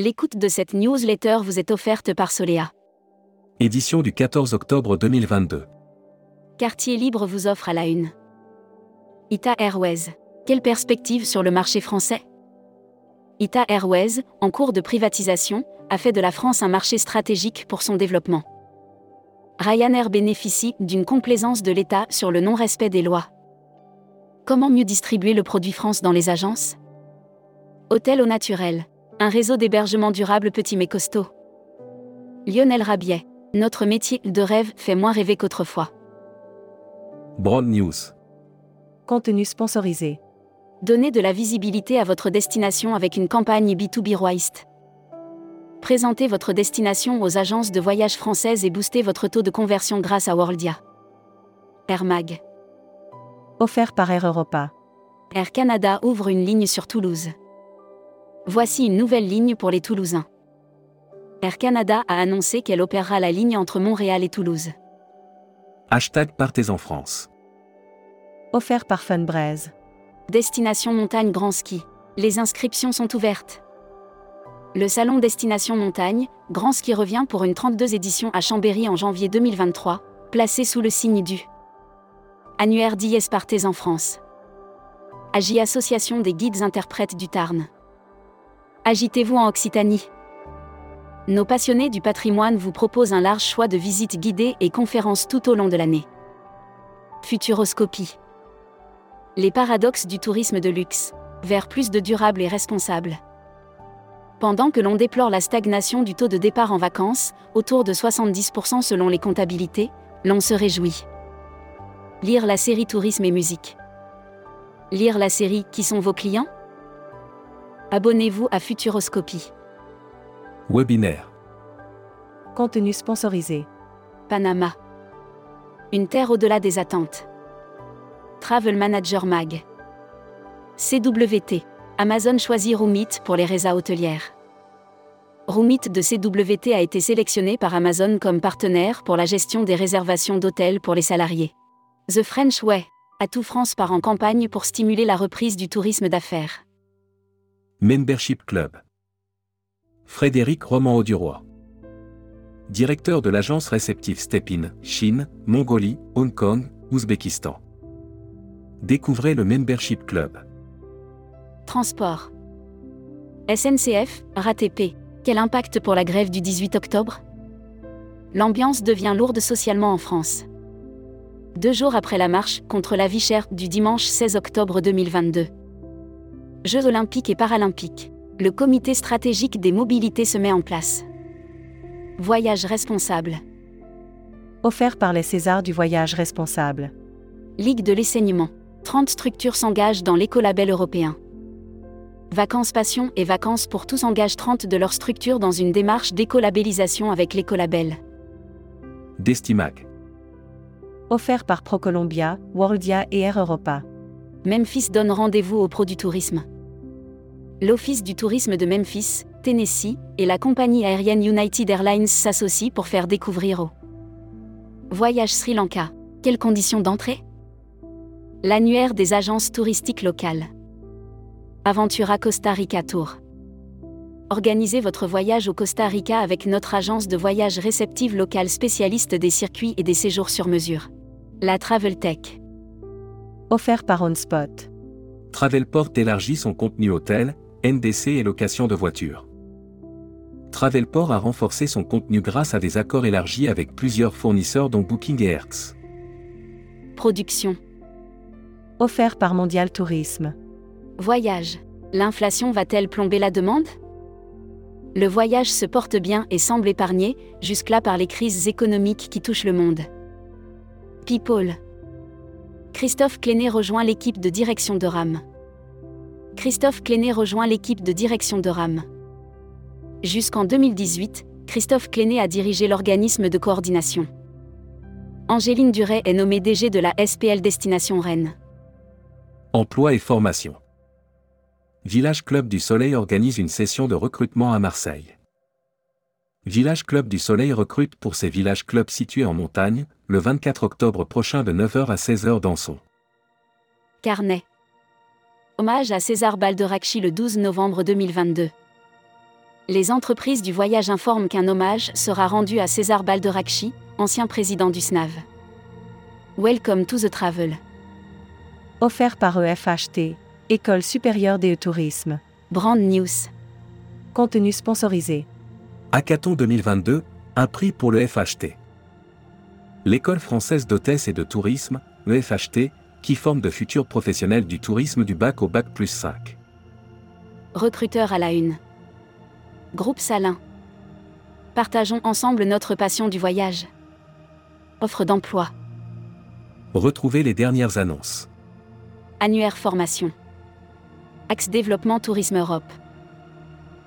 L'écoute de cette newsletter vous est offerte par Solea. Édition du 14 octobre 2022. Quartier Libre vous offre à la une. Ita Airways. Quelle perspective sur le marché français? Ita Airways, en cours de privatisation, a fait de la France un marché stratégique pour son développement. Ryanair bénéficie d'une complaisance de l'État sur le non-respect des lois. Comment mieux distribuer le produit France dans les agences? Hôtel au naturel. Un réseau d'hébergement durable petit mais costaud. Lionel Rabiet. Notre métier de rêve fait moins rêver qu'autrefois. Broad News. Contenu sponsorisé. Donnez de la visibilité à votre destination avec une campagne B2B Roist. Présentez votre destination aux agences de voyage françaises et boostez votre taux de conversion grâce à Worldia. Air Mag. Offert par Air Europa. Air Canada ouvre une ligne sur Toulouse. Voici une nouvelle ligne pour les Toulousains. Air Canada a annoncé qu'elle opérera la ligne entre Montréal et Toulouse. Hashtag Partez en France. Offert par Funbraise. Destination Montagne Grand Ski. Les inscriptions sont ouvertes. Le salon Destination Montagne, Grand Ski revient pour une 32 édition à Chambéry en janvier 2023, placé sous le signe du annuaire d'IS Partez en France. Agi Association des guides interprètes du Tarn. Agitez-vous en Occitanie. Nos passionnés du patrimoine vous proposent un large choix de visites guidées et conférences tout au long de l'année. Futuroscopie. Les paradoxes du tourisme de luxe, vers plus de durable et responsable. Pendant que l'on déplore la stagnation du taux de départ en vacances, autour de 70% selon les comptabilités, l'on se réjouit. Lire la série Tourisme et musique. Lire la série Qui sont vos clients? Abonnez-vous à Futuroscopie. Webinaire. Contenu sponsorisé. Panama. Une terre au-delà des attentes. Travel Manager Mag. CWT. Amazon choisit Roomit pour les résas hôtelières. Roomit de CWT a été sélectionné par Amazon comme partenaire pour la gestion des réservations d'hôtels pour les salariés. The French Way. Atout France part en campagne pour stimuler la reprise du tourisme d'affaires. Membership Club. Frédéric Roman Auduroy. Directeur de l'agence réceptive Stepin, Chine, Mongolie, Hong Kong, Ouzbékistan. Découvrez le Membership Club. Transport. SNCF, RATP. Quel impact pour la grève du 18 octobre? L'ambiance devient lourde socialement en France. Deux jours après la marche contre la vie chère du dimanche 16 octobre 2022. Jeux olympiques et paralympiques. Le comité stratégique des mobilités se met en place. Voyage responsable. Offert par les Césars du voyage responsable. Ligue de l'enseignement. 30 structures s'engagent dans l'écolabel européen. Vacances Passion et Vacances pour tous engagent 30 de leurs structures dans une démarche d'écolabellisation avec l'écolabel. Destimac. Offert par ProColombia, Worldia et Air Europa. Memphis donne rendez-vous au Pro du Tourisme. L'Office du tourisme de Memphis, Tennessee, et la compagnie aérienne United Airlines s'associent pour faire découvrir au Voyage Sri Lanka. Quelles conditions d'entrée? L'annuaire des agences touristiques locales. Aventura Costa Rica Tour. Organisez votre voyage au Costa Rica avec notre agence de voyage réceptive locale spécialiste des circuits et des séjours sur mesure. La Travel Tech. Offert par OnSpot. Travelport élargit son contenu hôtel, NDC et location de voitures. Travelport a renforcé son contenu grâce à des accords élargis avec plusieurs fournisseurs dont Booking et Hertz. Production. Offert par Mondial Tourisme. Voyage. L'inflation va-t-elle plomber la demande? Le voyage se porte bien et semble épargné, jusque-là par les crises économiques qui touchent le monde. People. Christophe Clénet rejoint l'équipe de direction de RAM. Christophe Clénet rejoint l'équipe de direction de RAM. Jusqu'en 2018, Christophe Clénet a dirigé l'organisme de coordination. Angéline Duret est nommée DG de la SPL Destination Rennes. Emploi et formation. Village Club du Soleil organise une session de recrutement à Marseille. Village Club du Soleil recrute pour ses villages clubs situés en montagne, le 24 octobre prochain de 9h à 16h dans son Carnet. Hommage à César Balderakchi le 12 novembre 2022. Les entreprises du voyage informent qu'un hommage sera rendu à César Balderakchi, ancien président du SNAV. Welcome to the travel. Offert par EFHT, École supérieure des tourisme. Brand News. Contenu sponsorisé. Hackathon 2022, un prix pour le FHT. L'école française d'hôtesse et de tourisme, EFHT, qui forme de futurs professionnels du tourisme du bac au bac plus 5. Recruteur à la une. Groupe Salin. Partageons ensemble notre passion du voyage. Offre d'emploi. Retrouvez les dernières annonces. Annuaire formation. Axe développement Tourisme Europe.